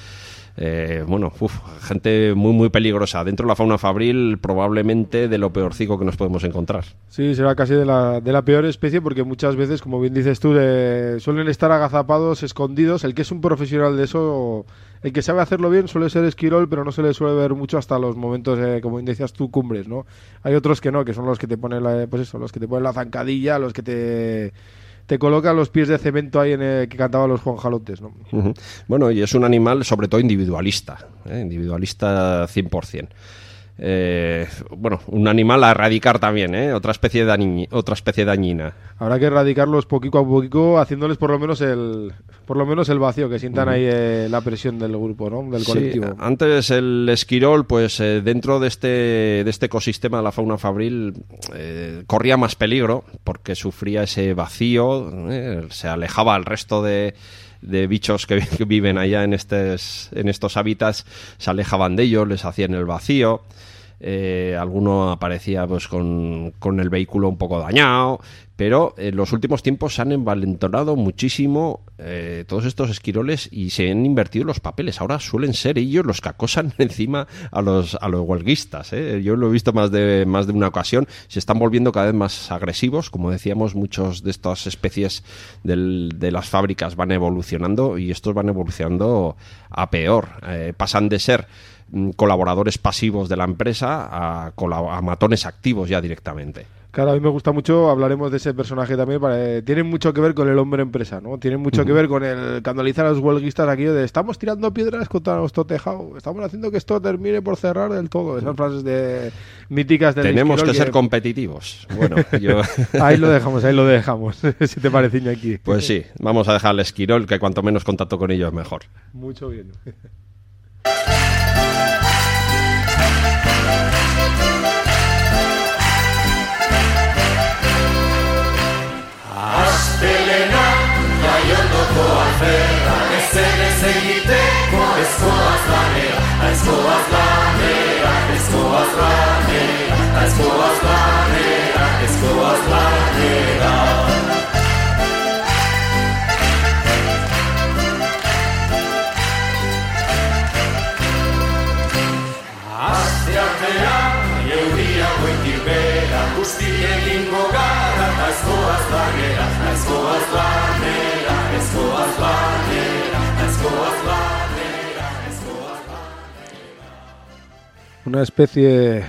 Eh, bueno, uf, gente muy muy peligrosa. Dentro de la fauna fabril, probablemente de lo peorcico que nos podemos encontrar. Sí, será casi de la, de la peor especie porque muchas veces, como bien dices tú, eh, suelen estar agazapados, escondidos. El que es un profesional de eso, el que sabe hacerlo bien suele ser esquirol, pero no se le suele ver mucho hasta los momentos, como bien decías tú, cumbres, ¿no? Hay otros que no, que son los que te ponen la, pues eso, los que te ponen la zancadilla, los que te, te colocan los pies de cemento ahí en el que cantaban los Juan Jalotes, ¿no? Bueno, y es un animal sobre todo individualista, ¿eh? individualista 100%. Eh, bueno, un animal a erradicar también, ¿eh? otra, especie dañi- otra especie dañina. Habrá que erradicarlos poquito a poquito, haciéndoles por lo menos el, por lo menos el vacío, que sientan ahí eh, la presión del grupo, ¿no? Del Sí, colectivo. antes el esquirol, pues eh, dentro de este, de este ecosistema de la fauna fabril, eh, corría más peligro porque sufría ese vacío, eh, se alejaba al resto de, de bichos que, viven allá en, estes, en estos hábitats, se alejaban de ellos, les hacían el vacío. Eh, alguno aparecía pues con, con el vehículo un poco dañado, pero en los últimos tiempos se han envalentonado muchísimo eh, todos estos esquiroles y se han invertido los papeles. Ahora suelen ser ellos los que acosan encima a los, a los huelguistas. ¿eh? Yo lo he visto más de, más de una ocasión. Se están volviendo cada vez más agresivos. Como decíamos, muchos de estas especies de las fábricas van evolucionando y estos van evolucionando a peor. Eh, pasan de ser colaboradores pasivos de la empresa a, matones activos ya directamente. Claro, a mí me gusta mucho, hablaremos de ese personaje también, para, tiene mucho que ver con el hombre empresa, ¿no? Tiene mucho que ver con el canalizar a los huelguistas aquí de estamos tirando piedras contra nuestro tejado, estamos haciendo que esto termine por cerrar del todo. Esas frases de míticas del Tenemos que ser competitivos. Bueno, yo... Ahí lo dejamos, ahí lo dejamos, si te parece Iñaki. Pues sí, vamos a dejar al esquirol, que cuanto menos contacto con ellos mejor. Mucho bien. Astelena, jaiondoko alferra, ezen ez egiteko ezkoaz lanera, ezkoaz lanera, ezkoaz lanera, ezkoaz lanera, ezkoaz lanera. Una especie,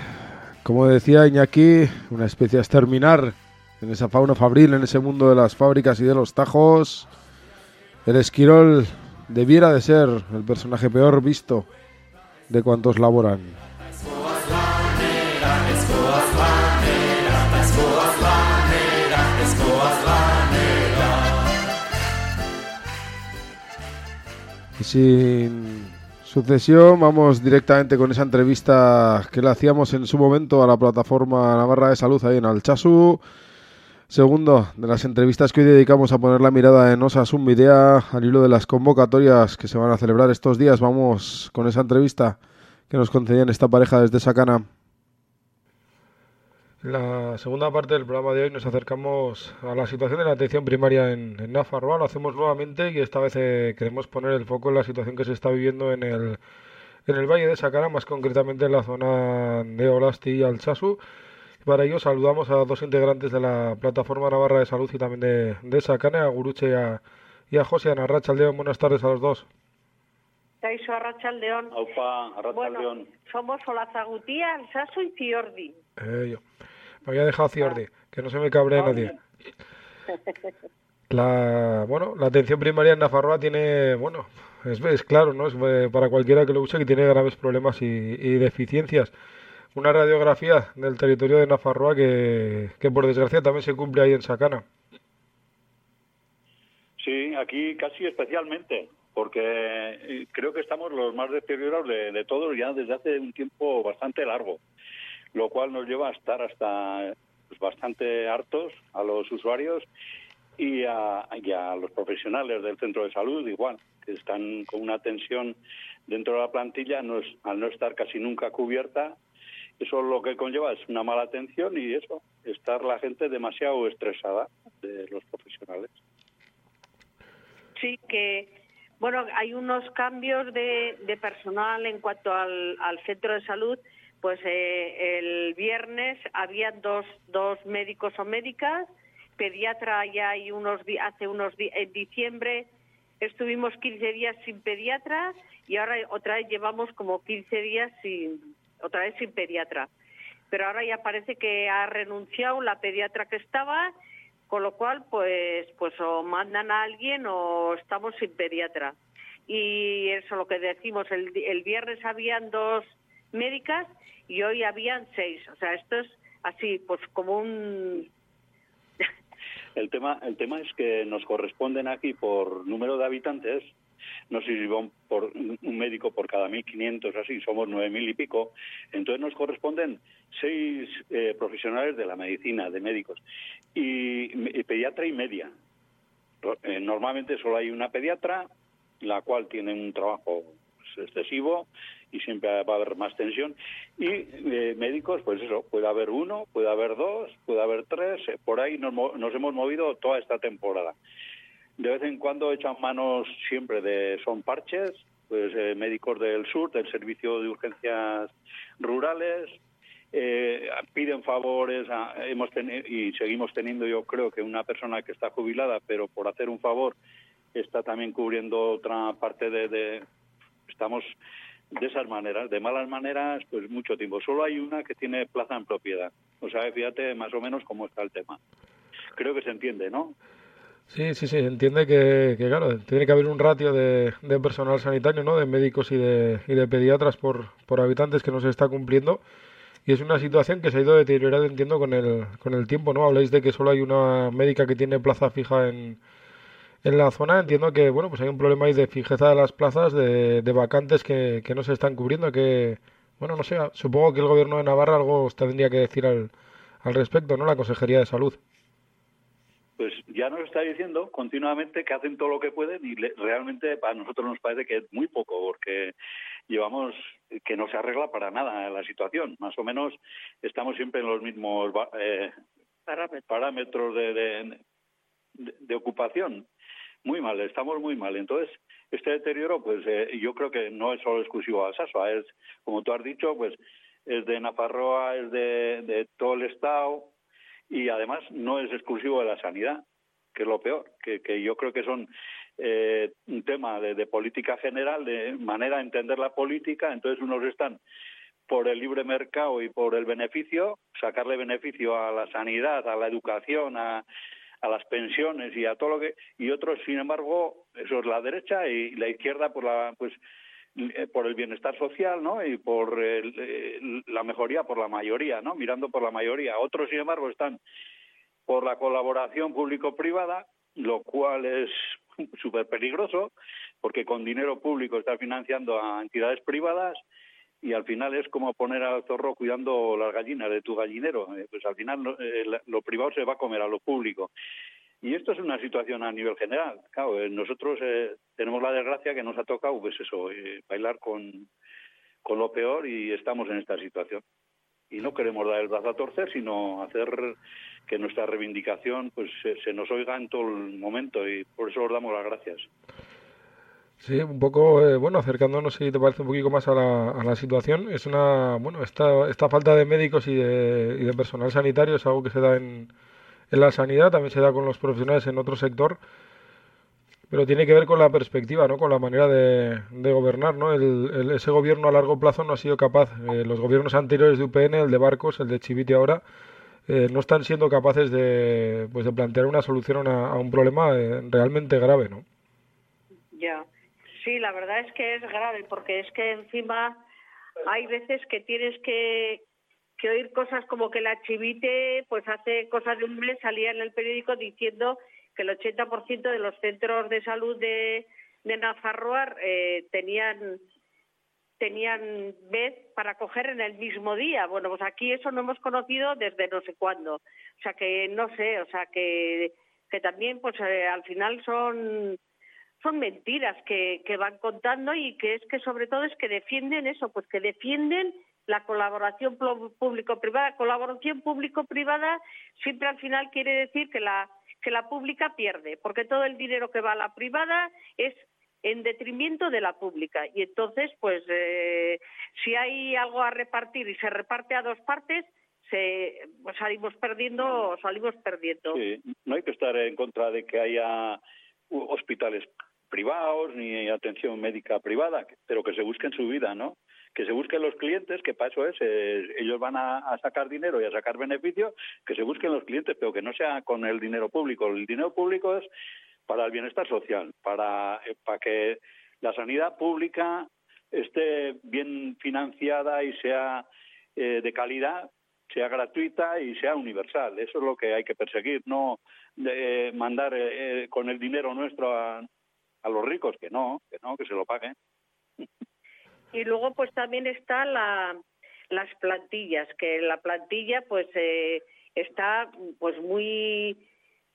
como decía Iñaki, una especie a exterminar en esa fauna fabril, en ese mundo de las fábricas y de los tajos. El esquirol debiera de ser el personaje peor visto de cuantos laboran. Sin sucesión, vamos directamente con esa entrevista que le hacíamos en su momento a la plataforma Navarra de Salud ahí en Alchazu. Segundo de las entrevistas que hoy dedicamos a poner la mirada en Osasun Midea al hilo de las convocatorias que se van a celebrar estos días. Vamos con esa entrevista que nos concedían esta pareja desde Sacana. La segunda parte del programa de hoy nos acercamos a la situación de la atención primaria en, en Nafarroa. Lo hacemos nuevamente y esta vez eh, queremos poner el foco en la situación que se está viviendo en el, en el Valle de Sacana, más concretamente en la zona de Olasti y Alchazu. Para ello saludamos a dos integrantes de la Plataforma Navarra de Salud y también de, de Sacana, a Guruche y a, y a José Anarrachaldeón. Buenas tardes a los dos. Caixo Arrachaldeón. Aupa, Arrachaldeón. Bueno, somos Olazagutía, Alsaso y Ciordi. Eh, yo. Me había dejado Ciordi, que no se me cabre nadie. La, bueno, la atención primaria en Nafarroa tiene, bueno, es, es claro, ¿no? Es eh, para cualquiera que lo use que tiene graves problemas y, y deficiencias. Una radiografía del territorio de Nafarroa que, que por desgracia también se cumple ahí en Sacana. Sí, aquí casi especialmente, porque eh, creo que estamos los más deteriorados de, de todos ya desde hace un tiempo bastante largo, lo cual nos lleva a estar hasta pues, bastante hartos a los usuarios y a, a los profesionales del centro de salud igual, que están con una tensión dentro de la plantilla no es, al no estar casi nunca cubierta. Eso lo que conlleva es una mala atención y eso, estar la gente demasiado estresada de los profesionales. Sí, que bueno, hay unos cambios de, de personal en cuanto al, al, centro de salud. Pues eh, el viernes había dos, dos médicos o médicas, pediatra ya hay unos hace unos días, en diciembre estuvimos 15 días sin pediatra y ahora otra vez llevamos como 15 días sin otra vez sin pediatra. Pero ahora ya parece que ha renunciado la pediatra que estaba con lo cual pues pues o mandan a alguien o estamos sin pediatra y eso lo que decimos el, el viernes habían dos médicas y hoy habían seis o sea esto es así pues como un el tema el tema es que nos corresponden aquí por número de habitantes no sé si van por un médico por cada 1.500, así, somos 9.000 y pico. Entonces nos corresponden seis eh, profesionales de la medicina, de médicos, y, pediatra y media. Eh, normalmente solo hay una pediatra, la cual tiene un trabajo excesivo y siempre va a haber más tensión. Y eh, médicos, pues eso, puede haber uno, puede haber dos, puede haber tres, eh, por ahí nos, nos hemos movido toda esta temporada. De vez en cuando echan manos siempre de son parches, pues eh, médicos del sur, del servicio de urgencias rurales, eh, piden favores, hemos y seguimos teniendo yo creo que una persona que está jubilada, pero por hacer un favor está también cubriendo otra parte de estamos de esas maneras, de malas maneras, pues mucho tiempo. Solo hay una que tiene plaza en propiedad. O sea, fíjate más o menos cómo está el tema. Creo que se entiende, ¿no? Sí, sí, sí, entiende que, claro, tiene que haber un ratio de, de, personal sanitario, ¿no? De médicos y de, y de pediatras por, por habitantes que no se está cumpliendo. Y es una situación que se ha ido deteriorando, entiendo, con el, con el tiempo, ¿no? Habláis de que solo hay una médica que tiene plaza fija en, en la zona. Entiendo que, bueno, pues hay un problema ahí de fijeza de las plazas, de, de vacantes que, que no se están cubriendo, que, bueno, no sé, supongo que el gobierno de Navarra algo tendría que decir al, al respecto, ¿no? La Consejería de Salud pues ya nos está diciendo continuamente que hacen todo lo que pueden y le, realmente para nosotros nos parece que es muy poco porque llevamos que no se arregla para nada la situación. Más o menos estamos siempre en los mismos eh, parámetros, parámetros de, de, de, de, ocupación. Muy mal, estamos muy mal. Entonces, este deterioro, pues eh, yo creo que no es solo exclusivo a Sasua, es, como tú has dicho, pues es de Nafarroa, es de, de todo el Estado, y además no es exclusivo de la sanidad, que es lo peor, que, que yo creo que son eh, un tema de, de, política general, de manera de entender la política, entonces unos están por el libre mercado y por el beneficio, sacarle beneficio a la sanidad, a la educación, a, a las pensiones y a todo lo que y otros sin embargo eso es la derecha y la izquierda por la pues por el bienestar social, ¿no? Y por el, la mejoría por la mayoría, ¿no? Mirando por la mayoría. Otros, sin embargo, están por la colaboración público-privada, lo cual es súper peligroso, porque con dinero público está financiando a entidades privadas y al final es como poner al zorro cuidando las gallinas de tu gallinero. Eh, pues al final lo, eh, lo privado se va a comer a lo público. Y esto es una situación a nivel general. Claro, eh, nosotros eh, tenemos la desgracia que nos ha tocado, pues eso, bailar con, con lo peor y estamos en esta situación. Y no queremos dar el brazo a torcer, sino hacer que nuestra reivindicación pues se, se nos oiga en todo el momento y por eso os damos las gracias. Sí, un poco, eh, bueno, acercándonos, si te parece un poquito más a la, a la situación, es una, bueno, esta, esta falta de médicos y de, personal sanitario es algo que se da en, en la sanidad, también se da con los profesionales en otro sector, pero tiene que ver con la perspectiva, ¿no? Con la manera de, de gobernar, ¿no? El- ese gobierno a largo plazo no ha sido capaz, eh, los gobiernos anteriores de UPN, el de Barcos, el de Chivite ahora, eh, no están siendo capaces de, pues, de plantear una solución a, a un problema eh, realmente grave, ¿no? Sí, la verdad es que es grave porque es que encima hay veces que tienes que, oír cosas como que la chivite, pues hace cosas de un mes salía en el periódico diciendo que el 80% de los centros de salud de, de eh, tenían tenían vez para coger en el mismo día. Bueno, pues aquí eso no hemos conocido desde no sé cuándo. O sea que no sé, o sea que, que también pues eh, al final son son mentiras que, que van contando y que es que sobre todo es que defienden eso, pues que defienden la colaboración público-privada. Colaboración público-privada siempre al final quiere decir que la que la pública pierde, porque todo el dinero que va a la privada es en detrimento de la pública. Y entonces, pues, eh, si hay algo a repartir y se reparte a dos partes, se, pues salimos perdiendo, salimos perdiendo. Sí, no hay que estar en contra de que haya u- hospitales privados ni atención médica privada, pero que se busquen su vida, ¿no? Que se busquen los clientes, que para eso es, ellos van a, sacar dinero y a sacar beneficio, que se busquen los clientes, pero que no sea con el dinero público. El dinero público es para el bienestar social, para, eh, para que la sanidad pública esté bien financiada y sea eh, de calidad, sea gratuita y sea universal. Eso es lo que hay que perseguir, no de, eh, mandar eh, eh, con el dinero nuestro a, a los ricos, que no, que no, que se lo paguen. Y luego pues también está la, las plantillas, que la plantilla pues eh, está pues muy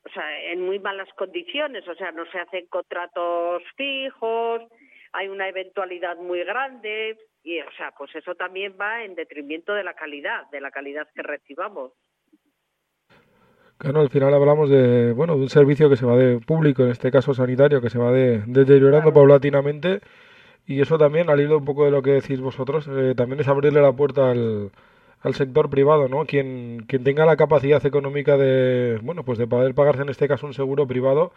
o sea, en muy malas condiciones, o sea, no se hacen contratos fijos, hay una eventualidad muy grande y o sea, pues eso también va en detrimento de la calidad, de la calidad que recibamos. Claro, al final hablamos de, bueno, de un servicio que se va de público, en este caso sanitario, que se va de, deteriorando paulatinamente y eso también, al hilo un poco de lo que decís vosotros, eh, también es abrirle la puerta al, al sector privado, ¿no? Quien, quien tenga la capacidad económica de, bueno, pues de poder pagarse en este caso un seguro privado,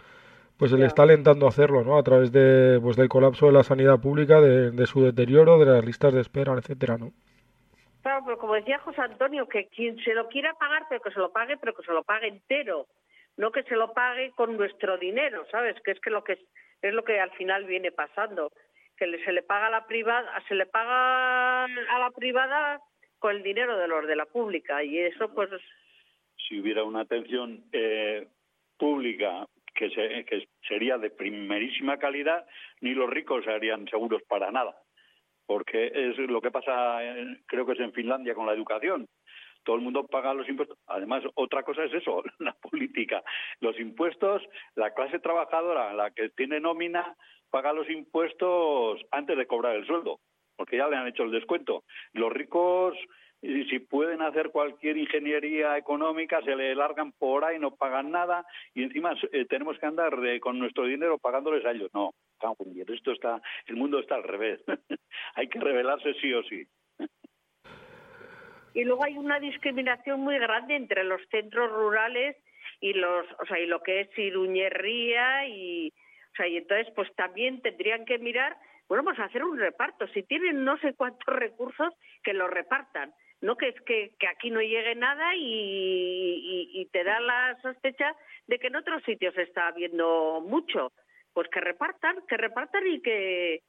pues se le está alentando a hacerlo, ¿no? A través de, pues del colapso de la sanidad pública, de, de su deterioro, de las listas de espera, etcétera, ¿no? Claro, pero como decía José Antonio, que quien se lo quiera pagar, pero que se lo pague, pero que se lo pague entero, no que se lo pague con nuestro dinero, ¿sabes? Que es que lo que es, lo que al final viene pasando, que se le paga a la privada, se le paga a la privada con el dinero de los de la pública y eso pues Si hubiera una atención eh, pública que, se- que sería de primerísima calidad, ni los ricos harían seguros para nada. Porque es lo que pasa, en- creo que es en Finlandia con la educación. Todo el mundo paga los impuestos. Además, otra cosa es eso, la política. Los impuestos, la clase trabajadora, la que tiene nómina, paga los impuestos antes de cobrar el sueldo, porque ya le han hecho el descuento. Los ricos, si pueden hacer cualquier ingeniería económica, se le largan por ahí, no pagan nada, y encima eh, tenemos que andar eh, con nuestro dinero pagándoles a ellos. No, esto está, el mundo está al revés. Hay que rebelarse sí o sí. y luego hay una discriminación muy grande entre los centros rurales y los, o sea, y lo que es Iruñería y, o sea, y entonces pues también tendrían que mirar, bueno, pues hacer un reparto. Si tienen no sé cuántos recursos, que los repartan. No que es que, que aquí no llegue nada y, y, y te da la sospecha de que en otros sitios está habiendo mucho. Pues que repartan, que repartan y que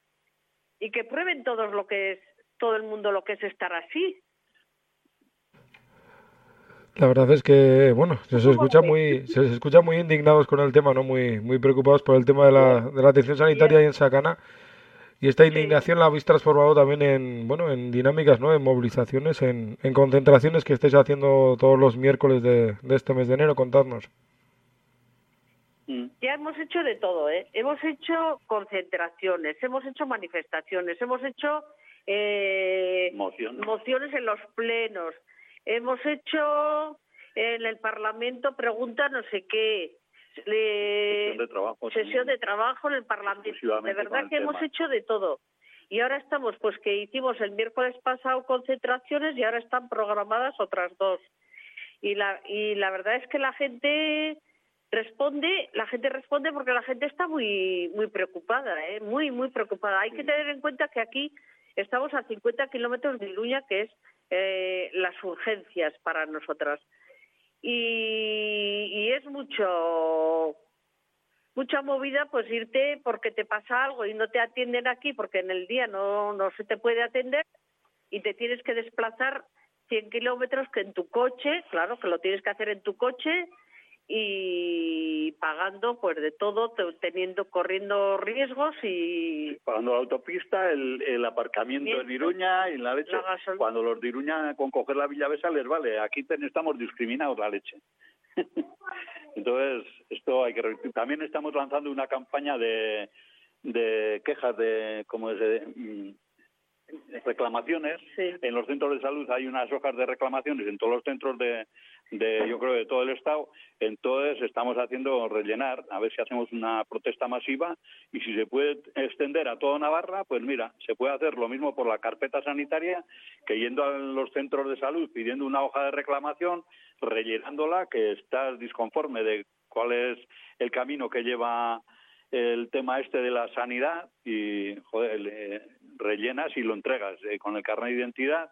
y que prueben todos lo que es todo el mundo lo que es estar así. La verdad es que, bueno, se, escucha muy, se, escucha muy indignados con el tema, ¿no? Muy, muy preocupados por el tema de la, de la atención sanitaria ahí en Sacana. Y esta indignación la habéis transformado también en, bueno, en dinámicas, ¿no? En movilizaciones, en, en concentraciones que estáis haciendo todos los miércoles de, de este mes de enero. Contadnos. Ya hemos hecho de todo, ¿eh? Hemos hecho concentraciones, hemos hecho manifestaciones, hemos hecho eh, Mociones. mociones en los plenos, hemos hecho en el Parlamento preguntas no sé qué, le- Sesión de trabajo sesión de trabajo en el Parlamento. De verdad que hemos tema. hecho de todo. Y ahora estamos, pues que hicimos el miércoles pasado concentraciones y ahora están programadas otras dos. Y la, y la verdad es que la gente responde, la gente responde porque la gente está muy muy preocupada, ¿eh? muy muy preocupada. Hay que tener en cuenta que aquí estamos a 50 kilómetros de Iruña, que es eh, las urgencias para nosotras. Y, y es mucho mucha movida pues irte porque te pasa algo y no te atienden aquí porque en el día no no se te puede atender y te tienes que desplazar 100 kilómetros que en tu coche, claro que lo tienes que hacer en tu coche y pagando pues de todo, te- teniendo corriendo riesgos y Pagando la autopista, el, el aparcamiento en Iruña y la leche. La. Cuando los de Iruña con coger la Villavesa les vale. Aquí ten- estamos discriminados la leche. Entonces, esto hay que. También estamos lanzando una campaña de, de quejas de, como es, de, mm, reclamaciones. En los centros de salud hay unas hojas de reclamaciones en todos los centros de, de, yo creo, de todo el Estado. Entonces estamos haciendo rellenar, a ver si hacemos una protesta masiva y si se puede extender a toda Navarra, pues mira, se puede hacer lo mismo por la carpeta sanitaria que yendo a los centros de salud pidiendo una hoja de reclamación, rellenándola, que estás disconforme de cuál es el camino que lleva el tema este de la sanidad y joder, le rellenas y lo entregas eh, con el carnet de identidad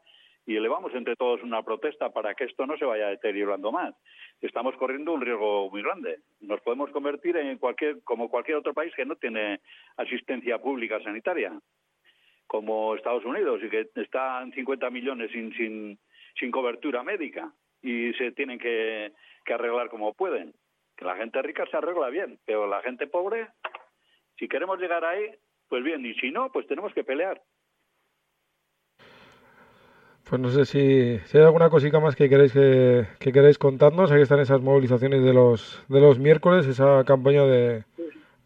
y elevamos entre todos una protesta para que esto no se vaya deteriorando más. Estamos corriendo un riesgo muy grande. Nos podemos convertir en cualquier como cualquier otro país que no tiene asistencia pública sanitaria, como Estados Unidos y que están 50 millones sin sin sin cobertura médica y se tienen que, que arreglar como pueden. Que la gente rica se arregla bien, pero la gente pobre, si queremos llegar ahí, pues bien, y si no, pues tenemos que pelear. Pues no sé si, si hay alguna cosita más que queréis que, que queréis contarnos. Ahí están esas movilizaciones de los de los miércoles, esa campaña de,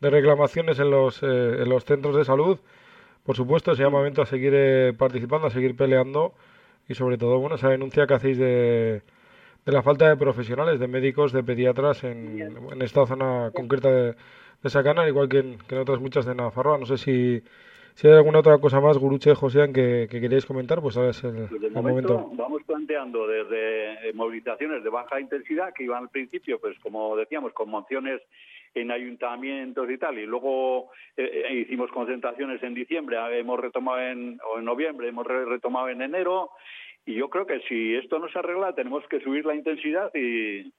de reclamaciones en los eh, en los centros de salud. Por supuesto, ese llamamiento a seguir eh, participando, a seguir peleando y sobre todo, bueno, esa denuncia que hacéis de, de la falta de profesionales, de médicos, de pediatras en, en esta zona concreta de, de Sacana, al igual que en, otras muchas de Navarra. No sé si, si hay alguna otra cosa más, Guruche, José, que, que queríais comentar, pues ahora es el, Pues el momento momento. vamos planteando desde eh, movilizaciones de baja intensidad que iban al principio, pues como decíamos, con mociones en ayuntamientos y tal, y luego eh, eh, hicimos concentraciones en diciembre, ah, hemos retomado en, o en noviembre, hemos re- retomado en enero, y yo creo que si esto no se arregla tenemos que subir la intensidad y,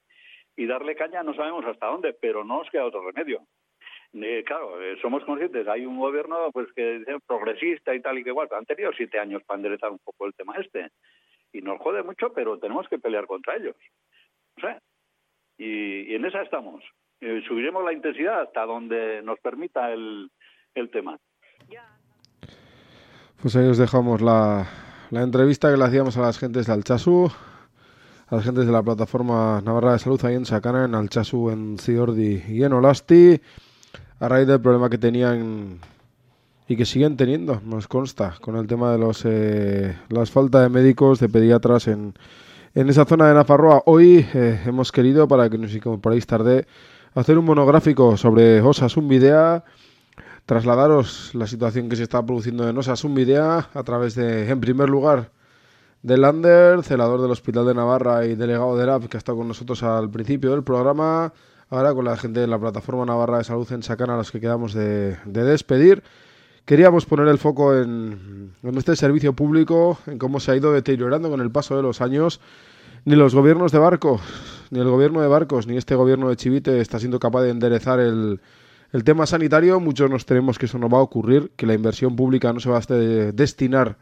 y darle caña, no sabemos hasta dónde, pero no nos queda otro remedio. Eh, claro, eh, somos conscientes, hay un gobierno pues que es progresista y tal y que igual, han tenido siete años para enderezar un poco el tema este. Y nos jode mucho, pero tenemos que pelear contra ellos. O sea, y, en esa estamos. Eh, subiremos la intensidad hasta donde nos permita el, el tema. Pues ahí os dejamos la, la entrevista que le hacíamos a las gentes de Alchazu, a las gentes de la plataforma Navarra de Salud ahí en Sacana, en Alchazu, en Ciordi y en Olasti, a raíz del problema que tenían y que siguen teniendo, nos consta, con el tema de los eh, las falta de médicos, de pediatras en, en esa zona de Nafarroa. Hoy eh, hemos querido, para que nos incorporéis tarde, hacer un monográfico sobre Osasun Videa, trasladaros la situación que se está produciendo en Osasun Videa a través de, en primer lugar, de Lander, celador del Hospital de Navarra y delegado de LAB, que ha estado con nosotros al principio del programa, ahora con la gente de la Plataforma Navarra de Salud en Sacana, a los que quedamos de, de despedir. Queríamos poner el foco en, en este servicio público, en cómo se ha ido deteriorando con el paso de los años. Ni los gobiernos de barcos, ni el gobierno de barcos, ni este gobierno de Chivite está siendo capaz de enderezar el, el tema sanitario. Muchos nos tenemos que eso no va a ocurrir, que la inversión pública no se va a destinar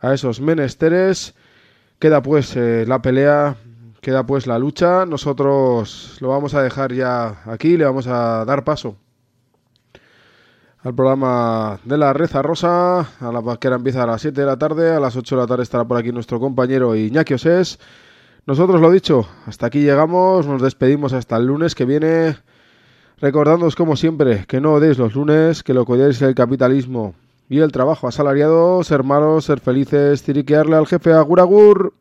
a esos menesteres. Queda pues eh, la pelea Queda pues la lucha. Nosotros lo vamos a dejar ya aquí. Le vamos a dar paso al programa de la Reza Rosa. A la vaquera empieza a las 7 de la tarde. A las 8 de la tarde estará por aquí nuestro compañero Iñaki Osés. Nosotros lo dicho, hasta aquí llegamos. Nos despedimos hasta el lunes que viene. Recordándoos como siempre que no odiéis los lunes, que lo que odiáis es el capitalismo y el trabajo asalariado, ser malos, ser felices, tiriquearle al jefe agur agur.